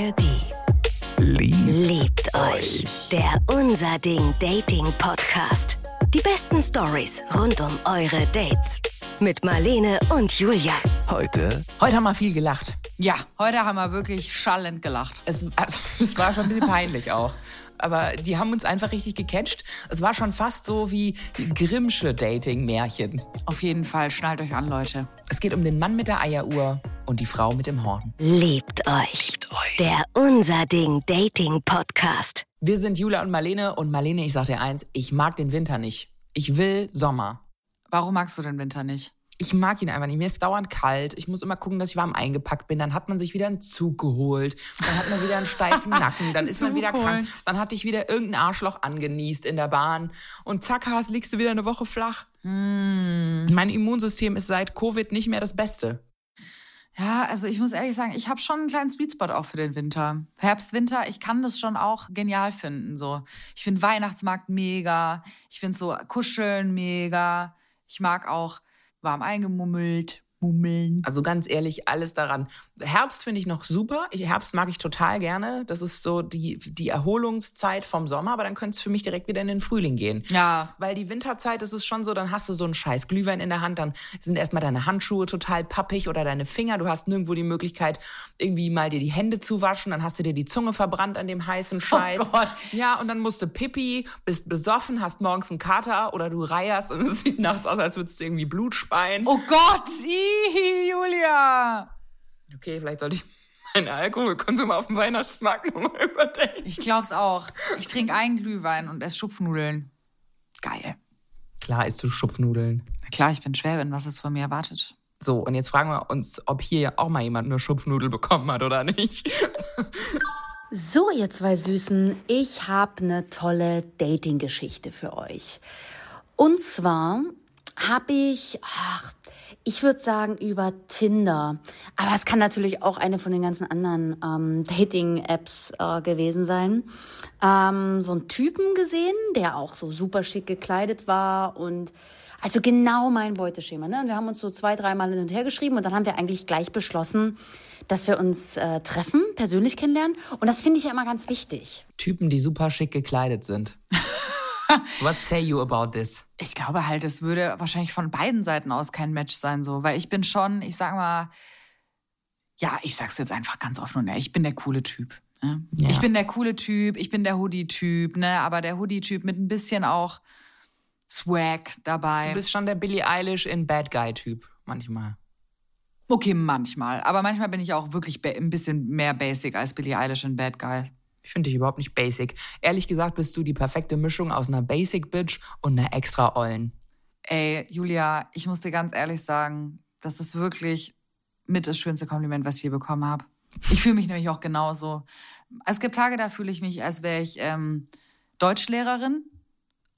ARD. Liebt, Liebt euch. Der Unser Ding Dating Podcast. Die besten Stories rund um eure Dates. Mit Marlene und Julia. Heute Heute haben wir viel gelacht. Ja, heute haben wir wirklich schallend gelacht. Es, also, es war schon ein bisschen peinlich auch. Aber die haben uns einfach richtig gecatcht. Es war schon fast so wie Grimmsche Dating-Märchen. Auf jeden Fall, schnallt euch an, Leute. Es geht um den Mann mit der Eieruhr und die Frau mit dem Horn. Liebt euch. Der Unser Ding Dating Podcast. Wir sind Julia und Marlene und Marlene, ich sag dir eins, ich mag den Winter nicht. Ich will Sommer. Warum magst du den Winter nicht? Ich mag ihn einfach nicht. Mir ist dauernd kalt. Ich muss immer gucken, dass ich warm eingepackt bin. Dann hat man sich wieder einen Zug geholt. Dann hat man wieder einen steifen Nacken. Dann ist man wieder krank. Dann hatte ich wieder irgendein Arschloch angenießt in der Bahn. Und zack, Has, liegst du wieder eine Woche flach. Hm. Mein Immunsystem ist seit Covid nicht mehr das Beste. Ja, also ich muss ehrlich sagen, ich habe schon einen kleinen Sweetspot auch für den Winter. Herbst, Winter, ich kann das schon auch genial finden. So. Ich finde Weihnachtsmarkt mega. Ich finde so Kuscheln mega. Ich mag auch warm eingemummelt, mummeln. Also ganz ehrlich, alles daran. Herbst finde ich noch super. Herbst mag ich total gerne. Das ist so die, die Erholungszeit vom Sommer, aber dann könnte es für mich direkt wieder in den Frühling gehen. Ja, Weil die Winterzeit ist es schon so, dann hast du so einen scheiß Glühwein in der Hand, dann sind erstmal deine Handschuhe total pappig oder deine Finger. Du hast nirgendwo die Möglichkeit, irgendwie mal dir die Hände zu waschen. Dann hast du dir die Zunge verbrannt an dem heißen Scheiß. Oh Gott. Ja, und dann musst du Pipi, bist besoffen, hast morgens einen Kater oder du reierst und es sieht nachts aus, als würdest du irgendwie Blut speien. Oh Gott, Ih, Julia. Okay, vielleicht sollte ich meinen Alkoholkonsum auf dem Weihnachtsmarkt nochmal überdenken. Ich glaub's auch. Ich trinke einen Glühwein und esse Schupfnudeln. Geil. Klar isst du Schupfnudeln. Na klar, ich bin Schwäbin. Was ist von mir erwartet? So, und jetzt fragen wir uns, ob hier auch mal jemand eine Schupfnudel bekommen hat oder nicht. So, ihr zwei Süßen, ich habe eine tolle Dating-Geschichte für euch. Und zwar habe ich, ach, ich würde sagen über Tinder, aber es kann natürlich auch eine von den ganzen anderen ähm, Dating-Apps äh, gewesen sein, ähm, so einen Typen gesehen, der auch so super schick gekleidet war und also genau mein Beuteschema. Ne? Und wir haben uns so zwei, dreimal hin und her geschrieben und dann haben wir eigentlich gleich beschlossen, dass wir uns äh, treffen, persönlich kennenlernen. Und das finde ich ja immer ganz wichtig. Typen, die super schick gekleidet sind. What say you about this? Ich glaube halt, es würde wahrscheinlich von beiden Seiten aus kein Match sein, so, weil ich bin schon, ich sag mal, ja, ich sag's jetzt einfach ganz offen und ehrlich, ich bin der coole Typ. Ne? Ja. Ich bin der coole Typ, ich bin der Hoodie-Typ, ne, aber der Hoodie-Typ mit ein bisschen auch Swag dabei. Du bist schon der Billie Eilish in Bad Guy-Typ manchmal. okay, manchmal, aber manchmal bin ich auch wirklich ein bisschen mehr basic als Billie Eilish in Bad Guy. Ich finde dich überhaupt nicht basic. Ehrlich gesagt bist du die perfekte Mischung aus einer Basic Bitch und einer extra Ollen. Ey, Julia, ich muss dir ganz ehrlich sagen, das ist wirklich mit das schönste Kompliment, was ich je bekommen habe. Ich fühle mich nämlich auch genauso. Es gibt Tage, da fühle ich mich, als wäre ich ähm, Deutschlehrerin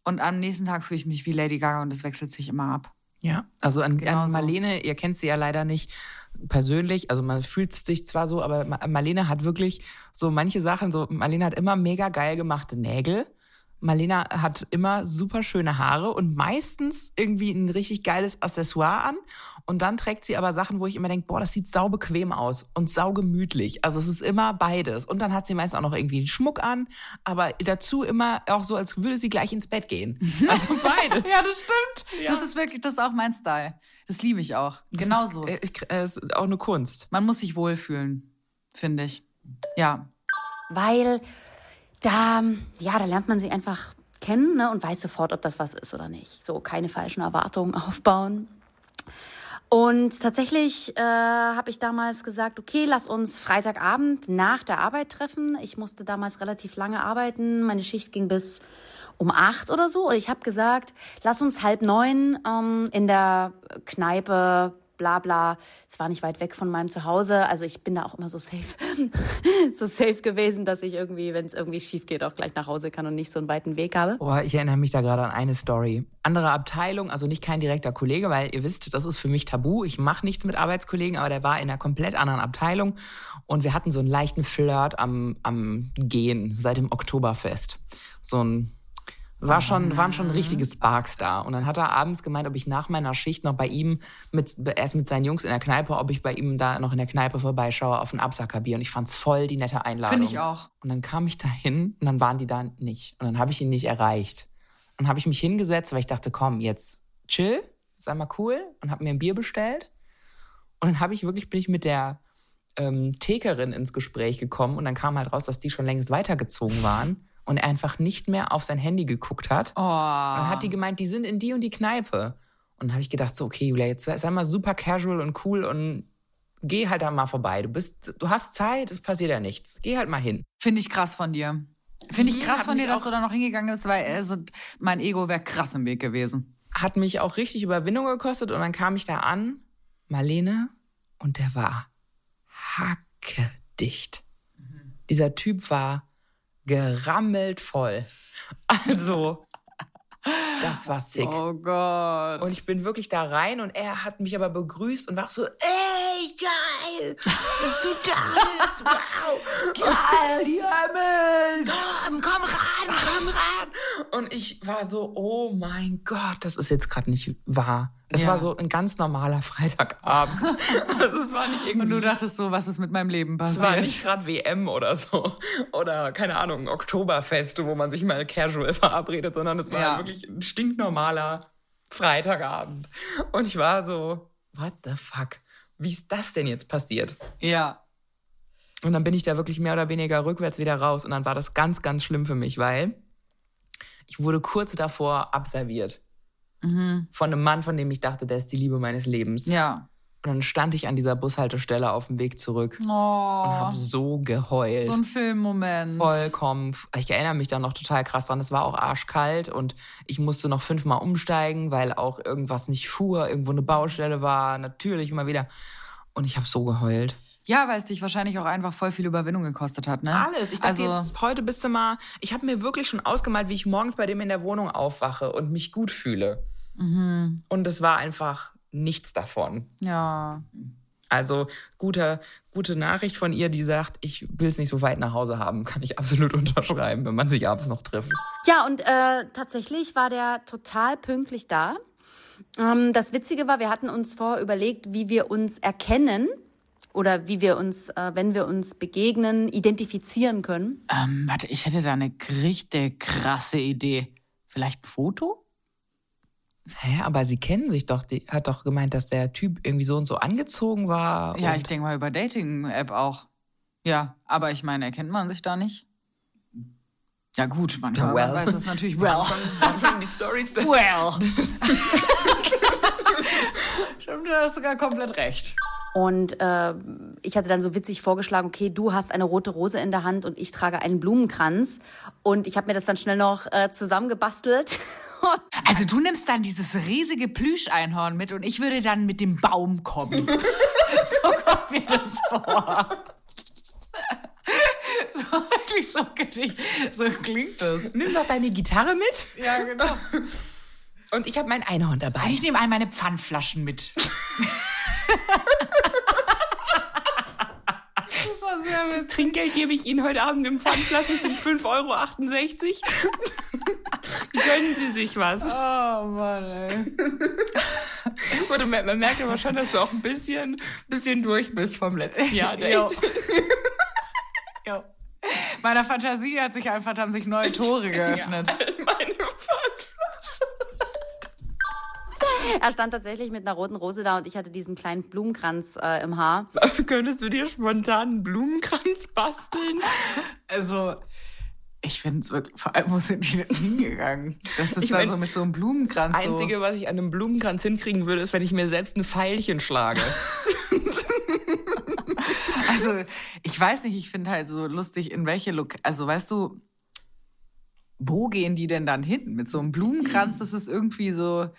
und am nächsten Tag fühle ich mich wie Lady Gaga und es wechselt sich immer ab. Ja, also an, Genau an so. Marlene, ihr kennt sie ja leider nicht persönlich, also man fühlt sich zwar so, aber Ma- Marlene hat wirklich so manche Sachen, so Marlene hat immer mega geil gemachte Nägel. Marlene hat immer super schöne Haare und meistens irgendwie ein richtig geiles Accessoire an. Und dann trägt sie aber Sachen, wo ich immer denke, boah, das sieht sau bequem aus und sau gemütlich. Also es ist immer beides. Und dann hat sie meist auch noch irgendwie einen Schmuck an, aber dazu immer auch so, als würde sie gleich ins Bett gehen. Also beides. Ja, das stimmt. Ja. Das ist wirklich, das ist auch mein Style. Das liebe ich auch. Genauso. Das ist, äh, ich, äh, ist auch eine Kunst. Man muss sich wohlfühlen, finde ich. Ja. Weil da, ja, da lernt man sie einfach kennen ne, und weiß sofort, ob das was ist oder nicht. So, keine falschen Erwartungen aufbauen. Und tatsächlich äh, habe ich damals gesagt, okay, lass uns Freitagabend nach der Arbeit treffen. Ich musste damals relativ lange arbeiten. Meine Schicht ging bis um acht oder so. Und ich habe gesagt, lass uns halb neun ähm, in der Kneipe, bla bla. Es war nicht weit weg von meinem Zuhause. Also ich bin da auch immer so safe, so safe gewesen, dass ich irgendwie, wenn es irgendwie schief geht, auch gleich nach Hause kann und nicht so einen weiten Weg habe. Oh, ich erinnere mich da gerade an eine Story. Andere Abteilung, also nicht kein direkter Kollege, weil ihr wisst, das ist für mich tabu. Ich mache nichts mit Arbeitskollegen, aber der war in einer komplett anderen Abteilung und wir hatten so einen leichten Flirt am, am Gehen seit dem Oktoberfest. So ein War schon, waren schon richtige Sparks da. Und dann hat er abends gemeint, ob ich nach meiner Schicht noch bei ihm, mit, erst mit seinen Jungs in der Kneipe, ob ich bei ihm da noch in der Kneipe vorbeischaue auf ein Absackerbier. Und ich fand's voll die nette Einladung. Finde ich auch. Und dann kam ich da hin und dann waren die da nicht. Und dann habe ich ihn nicht erreicht. Dann habe ich mich hingesetzt, weil ich dachte, komm, jetzt chill, sei mal cool und habe mir ein Bier bestellt. Und dann habe ich wirklich, bin ich mit der ähm, Thekerin ins Gespräch gekommen und dann kam halt raus, dass die schon längst weitergezogen waren und er einfach nicht mehr auf sein Handy geguckt hat. Oh. Und hat die gemeint, die sind in die und die Kneipe. Und dann habe ich gedacht, so, okay, Julia, jetzt sei, mal super casual und cool und geh halt da mal vorbei. Du bist, du hast Zeit, es passiert ja nichts. Geh halt mal hin. Finde ich krass von dir. Finde ich Mhm, krass hat von dir, dass du da noch hingegangen bist, weil also, mein Ego wäre krass im Weg gewesen. Hat mich auch richtig Überwindung gekostet und dann kam ich da an, Marlene, und der war hackedicht. Dieser Typ war gerammelt voll. Also, das war sick. Oh Gott. Und ich bin wirklich da rein und er hat mich aber begrüßt und war so, ey, geil, dass du da bist, wow. Geil, die Himmel. Komm, komm ran, komm ran. Und ich war so, oh mein Gott, das ist jetzt gerade nicht wahr. Es Ja. war so ein ganz normaler Freitagabend. also es war nicht Und irgendwie... du dachtest so, was ist mit meinem Leben es war passiert? nicht gerade WM oder so. Oder, keine Ahnung, Oktoberfest, wo man sich mal casual verabredet, sondern es war Ja. wirklich ein stinknormaler Freitagabend. Und ich war so, what the fuck? Wie ist das denn jetzt passiert? Ja. Und dann bin ich da wirklich mehr oder weniger rückwärts wieder raus. Und dann war das ganz, ganz schlimm für mich, weil ich wurde kurz davor abserviert. Mhm. Von einem Mann, von dem ich dachte, der ist die Liebe meines Lebens. Ja. Und dann stand ich an dieser Bushaltestelle auf dem Weg zurück Oh. und habe so geheult. So ein Filmmoment. Vollkommen. Ich erinnere mich da noch total krass dran. Es war auch arschkalt und ich musste noch fünfmal umsteigen, weil auch irgendwas nicht fuhr, irgendwo eine Baustelle war, natürlich immer wieder. Und ich habe so geheult. Ja, weil es dich wahrscheinlich auch einfach voll viel Überwindung gekostet hat, ne? Alles. Ich dachte also, jetzt heute bist du mal. Ich habe mir wirklich schon ausgemalt, wie ich morgens bei dem in der Wohnung aufwache und mich gut fühle. mhm. Und es war einfach nichts davon. Ja. Also gute, gute Nachricht von ihr, die sagt, ich will es nicht so weit nach Hause haben. Kann ich absolut unterschreiben, wenn man sich abends noch trifft. Ja, und äh, tatsächlich war der total pünktlich da. Ähm, das Witzige war, wir hatten uns vorher überlegt, wie wir uns erkennen oder wie wir uns, äh, wenn wir uns begegnen, identifizieren können. Ähm, warte, ich hätte da eine richtig krasse Idee. Vielleicht ein Foto? Hä, aber sie kennen sich doch. Die hat doch gemeint, dass der Typ irgendwie so und so angezogen war. Ja, ich denke mal über Dating-App auch. Ja, aber ich meine, erkennt man sich da nicht? Ja gut, manchmal Ja, well. man weiß es natürlich well. schon, schon die Storys. Well. Stimmt, du hast sogar komplett recht. Und äh, ich hatte dann so witzig vorgeschlagen, okay, du hast eine rote Rose in der Hand und ich trage einen Blumenkranz. Und ich habe mir das dann schnell noch äh, zusammengebastelt. Also du nimmst dann dieses riesige Plüscheinhorn mit und ich würde dann mit dem Baum kommen. so kommt mir das vor. so wirklich so, klingt- so klingt das. Nimm doch deine Gitarre mit Ja, genau. und ich habe mein Einhorn dabei. Ich nehme all meine Pfandflaschen mit. Das Trinkgeld gebe ich Ihnen heute Abend im Pfandflaschen, sind 5,68 Euro. Gönnen Sie sich was. Oh Mann, ey. Oder man, man merkt aber schon, dass du auch ein bisschen, bisschen durch bist vom letzten Jahr. Jo. Jo. Meiner Fantasie hat sich einfach, haben sich neue Tore geöffnet. Meine er stand tatsächlich mit einer roten Rose da und ich hatte diesen kleinen Blumenkranz äh, im Haar. Könntest du dir spontan einen Blumenkranz basteln? Also, ich finde es wirklich, vor allem, wo sind die denn hingegangen? Das ist Ich da mein, so mit so einem Blumenkranz. Einzige, was ich an einem Blumenkranz hinkriegen würde, ist, wenn ich mir selbst ein Pfeilchen schlage. So. Also, ich weiß nicht, ich finde halt so lustig, in welche Look. Also, weißt du, wo gehen die denn dann hin? Mit so einem Blumenkranz, das ist irgendwie so,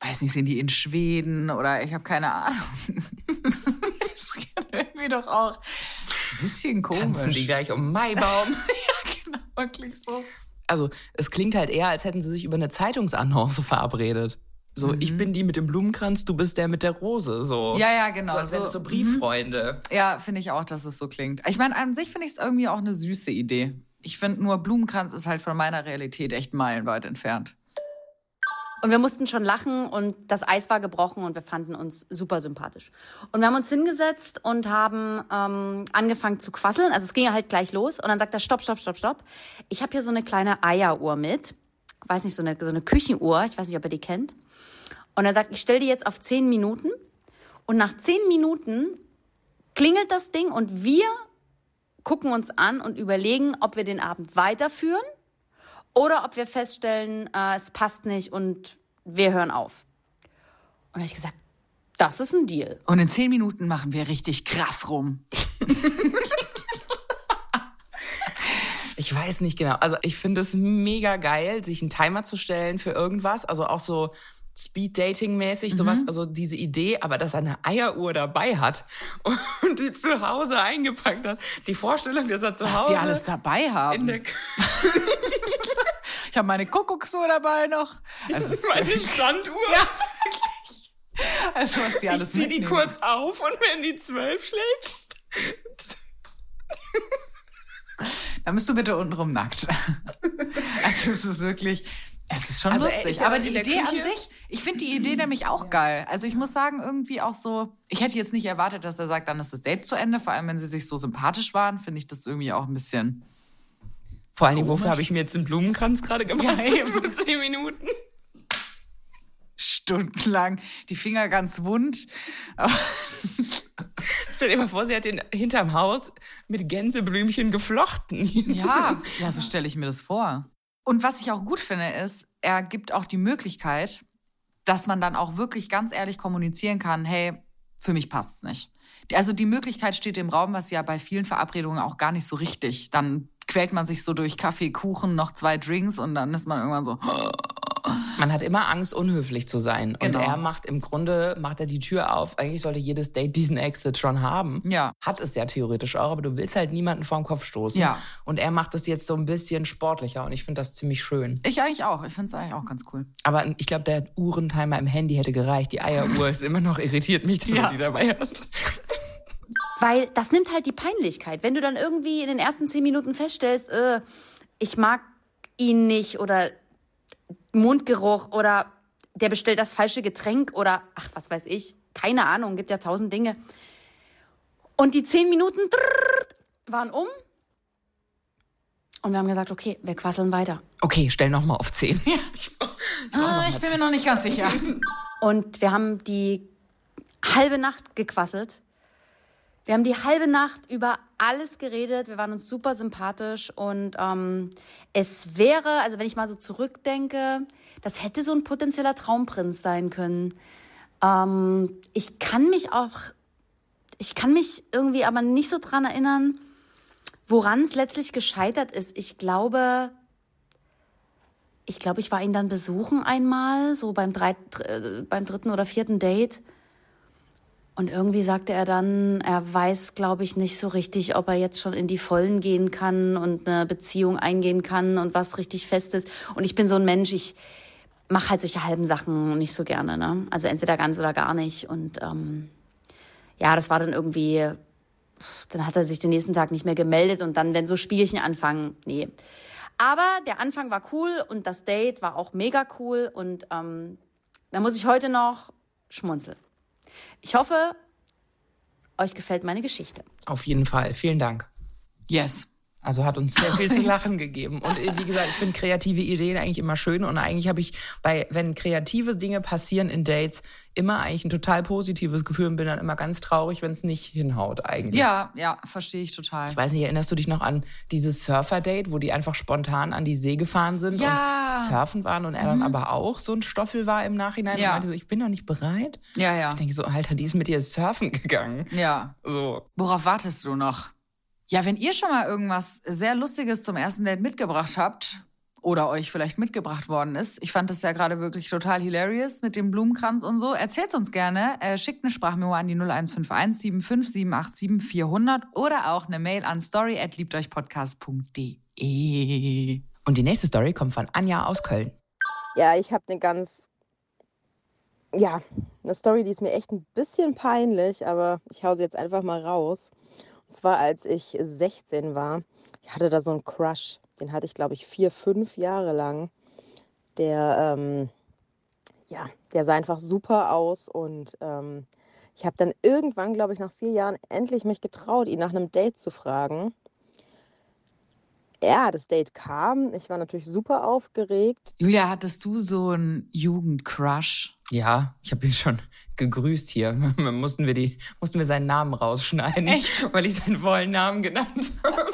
weiß nicht, sind die in Schweden oder ich habe keine Ahnung. Das ist irgendwie doch auch ein bisschen Tanzen die komisch. gleich um Maibaum. Genau, wirklich so. Also, es klingt halt eher, als hätten sie sich über eine Zeitungsannonce verabredet. So, ich bin die mit dem Blumenkranz, du bist der mit der Rose. So. Ja, ja, genau. So, als wären das so Brieffreunde. Ja, finde ich auch, dass es so klingt. Ich meine, an sich finde ich es irgendwie auch eine süße Idee. Ich finde nur, Blumenkranz ist halt von meiner Realität echt meilenweit entfernt. Und wir mussten schon lachen und das Eis war gebrochen und wir fanden uns super sympathisch. Und wir haben uns hingesetzt und haben ähm, angefangen zu quasseln. Also es ging halt gleich los und dann sagt er, stopp, stopp, stopp, stopp. Ich habe hier so eine kleine Eieruhr mit. Weiß nicht, so eine, so eine Küchenuhr. Ich weiß nicht, ob ihr die kennt. Und er sagt, ich stelle die jetzt auf zehn Minuten. Und nach zehn Minuten klingelt das Ding und wir gucken uns an und überlegen, ob wir den Abend weiterführen oder ob wir feststellen, äh, es passt nicht und wir hören auf. Und da habe ich gesagt, das ist ein Deal. Und in zehn Minuten machen wir richtig krass rum. Ich weiß nicht genau. Also ich finde es mega geil, sich einen Timer zu stellen für irgendwas. Also auch so Speed-Dating-mäßig, mhm. sowas, also diese Idee, aber dass er eine Eieruhr dabei hat und die zu Hause eingepackt hat. Die Vorstellung, dass er zu Was Hause. die alles dabei haben. ich habe meine Kuckucksuhr dabei noch. Also meine Standuhr. Ja, wirklich. Also was die alles Ich zieh die kurz auf und wenn die zwölf schlägt. Dann bist du bitte untenrum nackt. Also es ist wirklich, es ist schon also, lustig. Ist aber die Idee an sich, ich finde die Idee nämlich auch geil. Also ich muss sagen, irgendwie auch so, ich hätte jetzt nicht erwartet, dass er sagt, dann ist das Date zu Ende. Vor allem, wenn sie sich so sympathisch waren, finde ich das irgendwie auch ein bisschen. Vor allen Dingen, wofür habe ich mir jetzt einen Blumenkranz gerade gemacht? Ja, eben. Für zehn Minuten. Stundenlang, die Finger ganz wund. Stell dir mal vor, sie hat den hinterm Haus mit Gänseblümchen geflochten. Ja, ja, so stelle ich mir das vor. Und was ich auch gut finde, ist, er gibt auch die Möglichkeit, dass man dann auch wirklich ganz ehrlich kommunizieren kann, hey, für mich passt es nicht. Also die Möglichkeit steht im Raum, was ja bei vielen Verabredungen auch gar nicht so richtig. Dann quält man sich so durch Kaffee, Kuchen, noch zwei Drinks und dann ist man irgendwann so. Man hat immer Angst, unhöflich zu sein. Genau. Und er macht im Grunde, macht er die Tür auf. Eigentlich sollte jedes Date diesen Exit schon haben. Ja. Hat es ja theoretisch auch, aber du willst halt niemanden vorm Kopf stoßen. Ja. Und er macht es jetzt so ein bisschen sportlicher und ich finde das ziemlich schön. Ich eigentlich auch. Ich finde es eigentlich auch ganz cool. Aber ich glaube, der Uhrentimer im Handy hätte gereicht. Die Eieruhr ist immer noch irritiert mich, dass ja. er die dabei hat. Weil das nimmt halt die Peinlichkeit. Wenn du dann irgendwie in den ersten zehn Minuten feststellst, äh, ich mag ihn nicht oder Mundgeruch oder der bestellt das falsche Getränk oder ach, was weiß ich, keine Ahnung, gibt ja tausend Dinge. Und die zehn Minuten waren um. Und wir haben gesagt, okay, wir quasseln weiter. Okay, stell noch mal auf zehn. ich, ah, ich bin mir noch nicht ganz sicher. Und wir haben die halbe Nacht gequasselt. Wir haben die halbe Nacht über alles geredet. Wir waren uns super sympathisch und ähm, es wäre, also wenn ich mal so zurückdenke, das hätte so ein potenzieller Traumprinz sein können. Ähm, ich kann mich auch, ich kann mich irgendwie aber nicht so dran erinnern, woran es letztlich gescheitert ist. Ich glaube, ich glaube, ich war ihn dann besuchen einmal, so beim, drei, äh, beim dritten oder vierten Date. Und irgendwie sagte er dann, er weiß, glaube ich, nicht so richtig, ob er jetzt schon in die Vollen gehen kann und eine Beziehung eingehen kann und was richtig fest ist. Und ich bin so ein Mensch, ich mache halt solche halben Sachen nicht so gerne. Ne? Also entweder ganz oder gar nicht. Und ähm, ja, das war dann irgendwie, dann hat er sich den nächsten Tag nicht mehr gemeldet und dann, wenn so Spielchen anfangen, nee. Aber der Anfang war cool und das Date war auch mega cool und ähm, da muss ich heute noch schmunzeln. Ich hoffe, euch gefällt meine Geschichte. Auf jeden Fall. Vielen Dank. Yes. Also hat uns sehr viel zu lachen gegeben. Und wie gesagt, ich finde kreative Ideen eigentlich immer schön. Und eigentlich habe ich bei, wenn kreative Dinge passieren in Dates, immer eigentlich ein total positives Gefühl und bin dann immer ganz traurig, wenn es nicht hinhaut eigentlich. Ja, ja, verstehe ich total. Ich weiß nicht, erinnerst du dich noch an dieses Surfer-Date, wo die einfach spontan an die See gefahren sind ja. und surfen waren und er mhm. dann aber auch so ein Stoffel war im Nachhinein ja. und meinte so, ich bin noch nicht bereit. Ja, ja. Ich denke so, Alter, die ist mit dir surfen gegangen. Ja. So. Worauf wartest du noch? Ja, wenn ihr schon mal irgendwas sehr Lustiges zum ersten Date mitgebracht habt oder euch vielleicht mitgebracht worden ist, ich fand das ja gerade wirklich total hilarious mit dem Blumenkranz und so, erzählt uns gerne, äh, schickt eine Sprachmemo an die 0151 75 787 400 oder auch eine Mail an story at liebteuchpodcast.de. Und die nächste Story kommt von Anja aus Köln. Ja, ich habe eine ganz, ja, eine Story, die ist mir echt ein bisschen peinlich, aber ich hau sie jetzt einfach mal raus. Und zwar, als ich 16 war. Ich hatte da so einen Crush. Den hatte ich, glaube ich, vier, fünf Jahre lang. Der, ähm, ja, der sah einfach super aus. Und ähm, ich habe dann irgendwann, glaube ich, nach vier Jahren endlich mich getraut, ihn nach einem Date zu fragen. Ja, das Date kam. Ich war natürlich super aufgeregt. Julia, hattest du so einen Jugendcrush? Ja, ich habe ihn schon gegrüßt hier. mussten wir die, mussten wir seinen Namen rausschneiden, Echt? weil ich seinen vollen Namen genannt habe.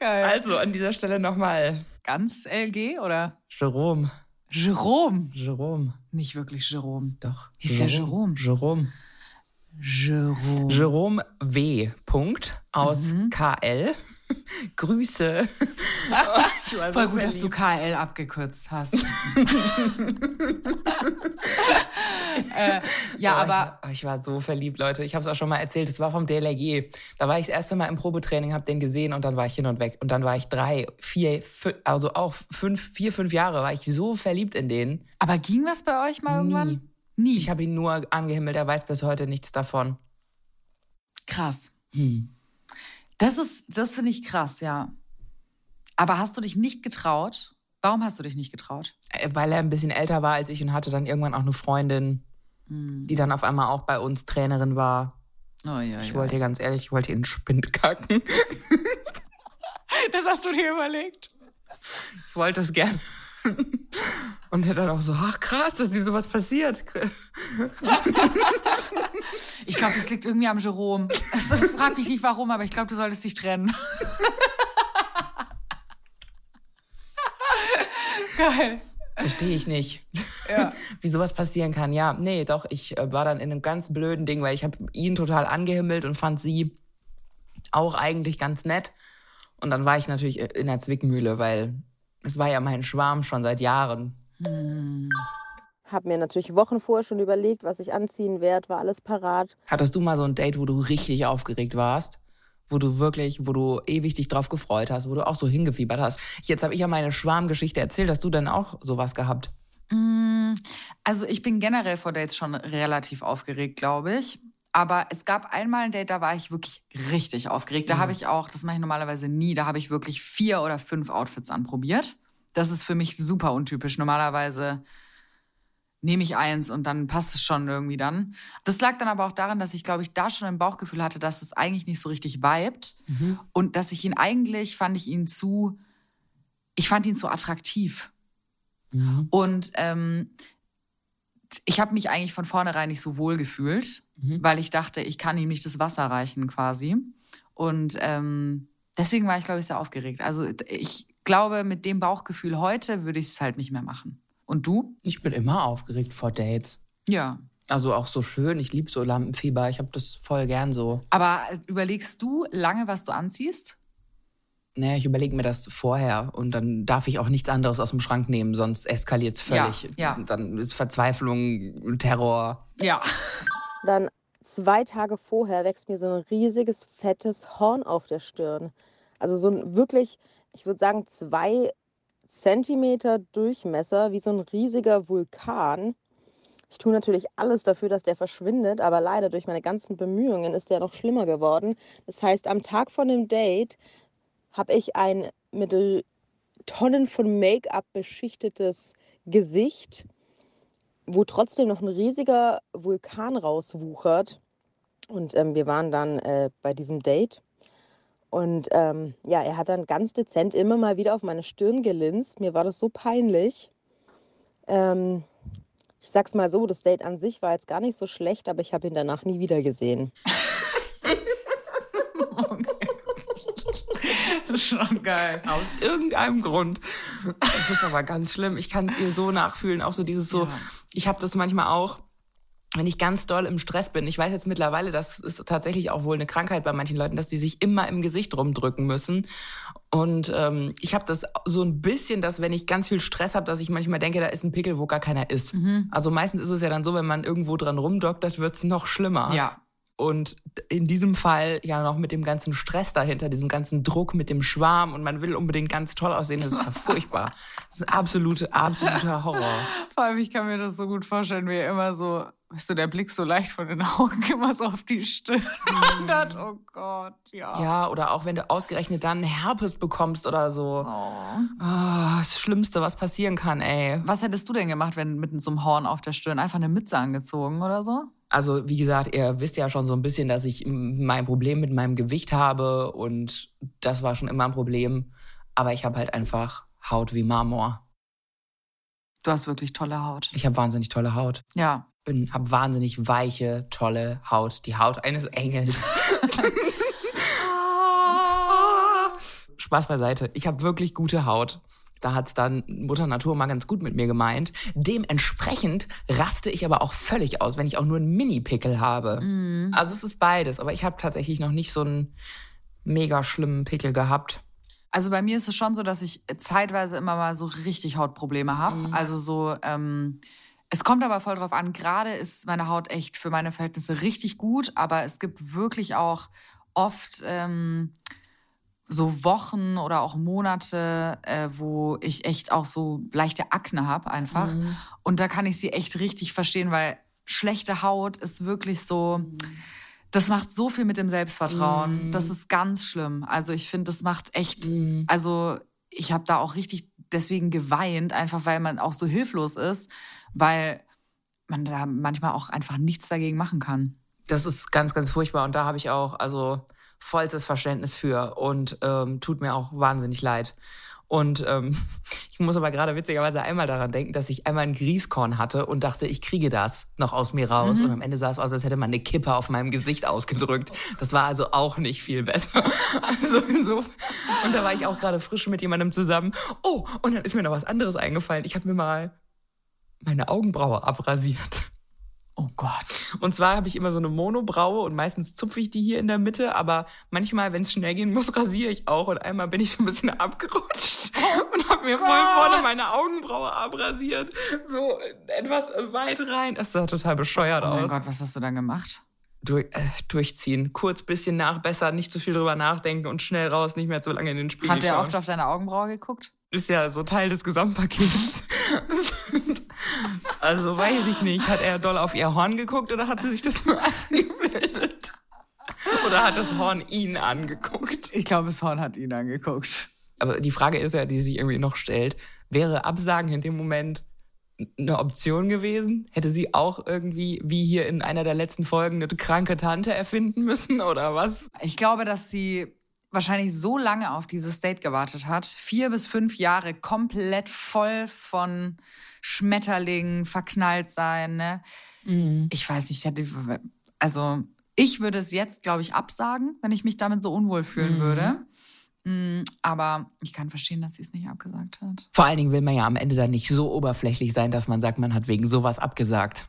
Geil. Also an dieser Stelle nochmal Ganz LG oder? Jerome. Jerome. Jerome. Nicht wirklich Jerome. Doch. Hieß der Jerome? Jerome. Jerome. Jerome W. Punkt aus Mhm. KL. Grüße. Ich war so Voll gut, dass du. KL abgekürzt hast. äh, ja, Oh, aber Ich, ich war so verliebt, Leute. Ich habe es auch schon mal erzählt. Es war vom DLRG. Da war ich das erste Mal im Probetraining, habe den gesehen und dann war ich hin und weg. Und dann war ich drei, vier, fü- also auch fünf, vier, fünf Jahre war ich so verliebt in den. Aber ging was bei euch mal Nie. irgendwann? Nie. Ich habe ihn nur angehimmelt. Er weiß bis heute nichts davon. krass. Hm. Das ist, das finde ich krass, ja. Aber hast du dich nicht getraut? Warum hast du dich nicht getraut? Äh, Weil er ein bisschen älter war als ich und hatte dann irgendwann auch eine Freundin, Hm. die dann auf einmal auch bei uns Trainerin war. Oh, ja, Ich ja. wollte ganz ehrlich, ich wollte ihn Spind kacken. Das hast du dir überlegt. Ich wollte es gerne. Und er dann auch so, ach krass, dass dir sowas passiert. Ich glaube, das liegt irgendwie am Jerome. Also, frag mich nicht warum, aber ich glaube, du solltest dich trennen. Geil. Verstehe ich nicht. Ja. Wie sowas passieren kann. Ja, nee, doch, ich äh, war dann in einem ganz blöden Ding, weil ich habe ihn total angehimmelt und fand sie auch eigentlich ganz nett. Und dann war ich natürlich in der Zwickmühle, weil es war ja mein Schwarm schon seit Jahren. Habe mir natürlich Wochen vorher schon überlegt, was ich anziehen werde, war alles parat. Hattest du mal so ein Date, wo du richtig aufgeregt warst? Wo du wirklich, wo du ewig dich drauf gefreut hast, wo du auch so hingefiebert hast? Jetzt habe ich ja meine Schwarmgeschichte erzählt. Hast du denn auch sowas gehabt? Mm, Also ich bin generell vor Dates schon relativ aufgeregt, glaube ich. Aber es gab einmal ein Date, da war ich wirklich richtig aufgeregt. Da Mhm. habe ich auch, das mache ich normalerweise nie, da habe ich wirklich vier oder fünf Outfits anprobiert. Das ist für mich super untypisch. Normalerweise nehme ich eins und dann passt es schon irgendwie dann. Das lag dann aber auch daran, dass ich, glaube ich, da schon ein Bauchgefühl hatte, dass es eigentlich nicht so richtig vibet. Und dass ich ihn eigentlich, fand ich ihn zu, ich fand ihn zu attraktiv. Mhm. Und ähm, ich habe mich eigentlich von vornherein nicht so wohl gefühlt, Mhm. weil ich dachte, ich kann ihm nicht das Wasser reichen quasi. Und ähm, deswegen war ich, glaube ich, sehr aufgeregt. Also ich glaube, mit dem Bauchgefühl heute würde ich es halt nicht mehr machen. Und du? Ich bin immer aufgeregt vor Dates. Ja. Also auch so schön. Ich liebe so Lampenfieber. Ich habe das voll gern so. Aber äh, überlegst du lange, was du anziehst? Naja, ich überlege mir das vorher und dann darf ich auch nichts anderes aus dem Schrank nehmen, sonst eskaliert es Ja, völlig. ja. Dann ist Verzweiflung, Terror. Ja. Dann zwei Tage vorher wächst mir so ein riesiges, fettes Horn auf der Stirn. Also so ein wirklich, ich würde sagen, zwei Zentimeter Durchmesser, wie so ein riesiger Vulkan. Ich tue natürlich alles dafür, dass der verschwindet, aber leider durch meine ganzen Bemühungen ist der noch schlimmer geworden. Das heißt, am Tag von dem Date habe ich ein mit Tonnen von Make-up beschichtetes Gesicht, wo trotzdem noch ein riesiger Vulkan rauswuchert. Und ähm, wir waren dann äh, bei diesem Date. Und ähm, ja, er hat dann ganz dezent immer mal wieder auf meine Stirn gelinst. Mir war das so peinlich. Ähm, ich sag's mal so, das Date an sich war jetzt gar nicht so schlecht, aber ich habe ihn danach nie wieder gesehen. Ist schon geil. Aus irgendeinem Grund. Das ist aber ganz schlimm. Ich kann es ihr so nachfühlen. Auch so dieses so, Ja. ich habe das manchmal auch, wenn ich ganz doll im Stress bin. Ich weiß jetzt mittlerweile, das ist tatsächlich auch wohl eine Krankheit bei manchen Leuten, dass die sich immer im Gesicht rumdrücken müssen. Und ähm, ich habe das so ein bisschen, dass wenn ich ganz viel Stress habe, dass ich manchmal denke, da ist ein Pickel, wo gar keiner ist. Mhm. Also meistens ist es ja dann so, wenn man irgendwo dran rumdoktert, wird's noch schlimmer. Ja. Und in diesem Fall ja noch mit dem ganzen Stress dahinter, diesem ganzen Druck mit dem Schwarm und man will unbedingt ganz toll aussehen, das ist ja furchtbar. Das ist ein absolute, absoluter Horror. Vor allem, ich kann mir das so gut vorstellen, wie er immer so ist so der Blick so leicht von den Augen immer so auf die Stirn wandert. Oh Gott, ja. Ja, oder auch wenn du ausgerechnet dann Herpes bekommst oder so. Oh. Oh, das Schlimmste, was passieren kann, ey. Was hättest du denn gemacht, wenn mit so einem Horn auf der Stirn einfach eine Mütze angezogen oder so? Also, wie gesagt, ihr wisst ja schon so ein bisschen, dass ich mein Problem mit meinem Gewicht habe und das war schon immer ein Problem. Aber ich habe halt einfach Haut wie Marmor. Du hast wirklich tolle Haut. Ich habe wahnsinnig tolle Haut. Ja. Bin, habe wahnsinnig weiche, tolle Haut. Die Haut eines Engels. Spaß beiseite. Ich habe wirklich gute Haut. Da hat's dann Mutter Natur mal ganz gut mit mir gemeint. Dementsprechend raste ich aber auch völlig aus, wenn ich auch nur einen Mini-Pickel habe. Mhm. Also es ist beides, aber ich habe tatsächlich noch nicht so einen mega schlimmen Pickel gehabt. Also bei mir ist es schon so, dass ich zeitweise immer mal so richtig Hautprobleme habe. Mhm. Also so, ähm, es kommt aber voll drauf an. Gerade ist meine Haut echt für meine Verhältnisse richtig gut, aber es gibt wirklich auch oft ähm, so Wochen oder auch Monate, äh, wo ich echt auch so leichte Akne habe einfach. Mhm. Und da kann ich sie echt richtig verstehen, weil schlechte Haut ist wirklich so. Mhm. Das macht so viel mit dem Selbstvertrauen. Mhm. Das ist ganz schlimm. Also ich finde, das macht echt Mhm. also ich habe da auch richtig deswegen geweint, einfach weil man auch so hilflos ist, weil man da manchmal auch einfach nichts dagegen machen kann. Das ist ganz, ganz furchtbar und da habe ich auch also vollstes Verständnis für und ähm, tut mir auch wahnsinnig leid. Und ähm, ich muss aber gerade witzigerweise einmal daran denken, dass ich einmal ein Grießkorn hatte und dachte, ich kriege das noch aus mir raus. Mhm. Und am Ende sah es aus, als hätte man eine Kippe auf meinem Gesicht ausgedrückt. Das war also auch nicht viel besser. Also so. Und da war ich auch gerade frisch mit jemandem zusammen. Oh, und dann ist mir noch was anderes eingefallen. Ich habe mir mal meine Augenbraue abrasiert. Oh Gott. Und zwar habe ich immer so eine Monobraue und meistens zupfe ich die hier in der Mitte, aber manchmal, wenn es schnell gehen muss, rasiere ich auch. Und einmal bin ich so ein bisschen abgerutscht und habe mir voll vorne meine Augenbraue abrasiert. So etwas weit rein. Das sah total bescheuert Oh mein aus. Gott, was hast du dann gemacht? Durch, äh, durchziehen, kurz bisschen nachbessern, nicht zu viel drüber nachdenken und schnell raus, nicht mehr zu lange in den Spiegel Hat der schauen. oft auf deine Augenbraue geguckt? Ist ja so Teil des Gesamtpakets. also weiß ich nicht, hat er doll auf ihr Horn geguckt oder hat sie sich das nur angebildet? Oder hat das Horn ihn angeguckt? Ich glaube, das Horn hat ihn angeguckt. Aber die Frage ist ja, die sich irgendwie noch stellt, wäre Absagen in dem Moment eine Option gewesen? Hätte sie auch irgendwie, wie hier in einer der letzten Folgen, eine kranke Tante erfinden müssen oder was? Ich glaube, dass sie wahrscheinlich so lange auf dieses Date gewartet hat. Vier bis fünf Jahre komplett voll von Schmetterlingen, verknallt sein. Ne? Ich weiß nicht, also ich würde es jetzt, glaube ich, absagen, wenn ich mich damit so unwohl fühlen Mhm. würde. Mm, Aber ich kann verstehen, dass sie es nicht abgesagt hat. Vor allen Dingen will man ja am Ende dann nicht so oberflächlich sein, dass man sagt, man hat wegen sowas abgesagt.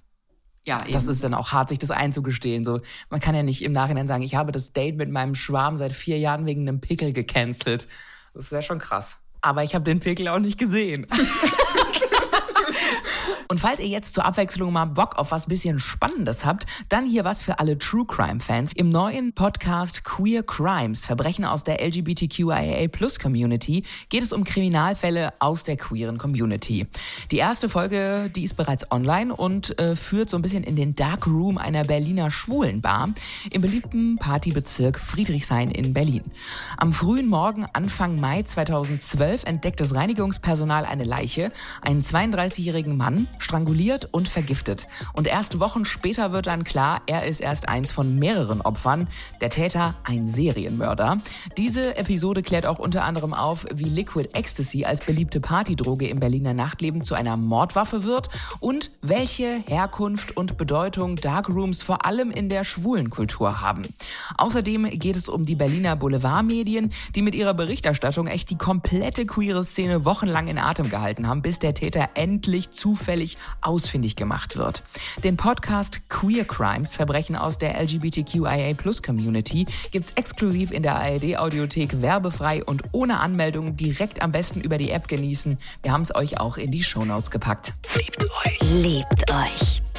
Ja, Das ist dann auch hart, sich das einzugestehen. So, man kann ja nicht im Nachhinein sagen, ich habe das Date mit meinem Schwarm seit vier Jahren wegen einem Pickel gecancelt. Das wäre schon krass. Aber ich habe den Pickel auch nicht gesehen. Und falls ihr jetzt zur Abwechslung mal Bock auf was bisschen Spannendes habt, dann hier was für alle True Crime Fans. Im neuen Podcast Queer Crimes, Verbrechen aus der LGBTQIA Plus Community, geht es um Kriminalfälle aus der queeren Community. Die erste Folge, die ist bereits online und äh, führt so ein bisschen in den Dark Room einer Berliner Schwulenbar im beliebten Partybezirk Friedrichshain in Berlin. Am frühen Morgen Anfang Mai 2012 entdeckt das Reinigungspersonal eine Leiche, einen 32-jährigen Mann, stranguliert und vergiftet. Und erst Wochen später wird dann klar, er ist erst eins von mehreren Opfern, der Täter ein Serienmörder. Diese Episode klärt auch unter anderem auf, wie Liquid Ecstasy als beliebte Partydroge im Berliner Nachtleben zu einer Mordwaffe wird und welche Herkunft und Bedeutung Darkrooms vor allem in der schwulen Kultur haben. Außerdem geht es um die Berliner Boulevardmedien, die mit ihrer Berichterstattung echt die komplette queere Szene wochenlang in Atem gehalten haben, bis der Täter endlich zufällig ausfindig gemacht wird. Den Podcast Queer Crimes, Verbrechen aus der LGBTQIA Plus Community, gibt's exklusiv in der ARD Audiothek werbefrei und ohne Anmeldung direkt am besten über die App genießen. Wir haben es euch auch in die Shownotes gepackt. Liebt euch. Liebt euch.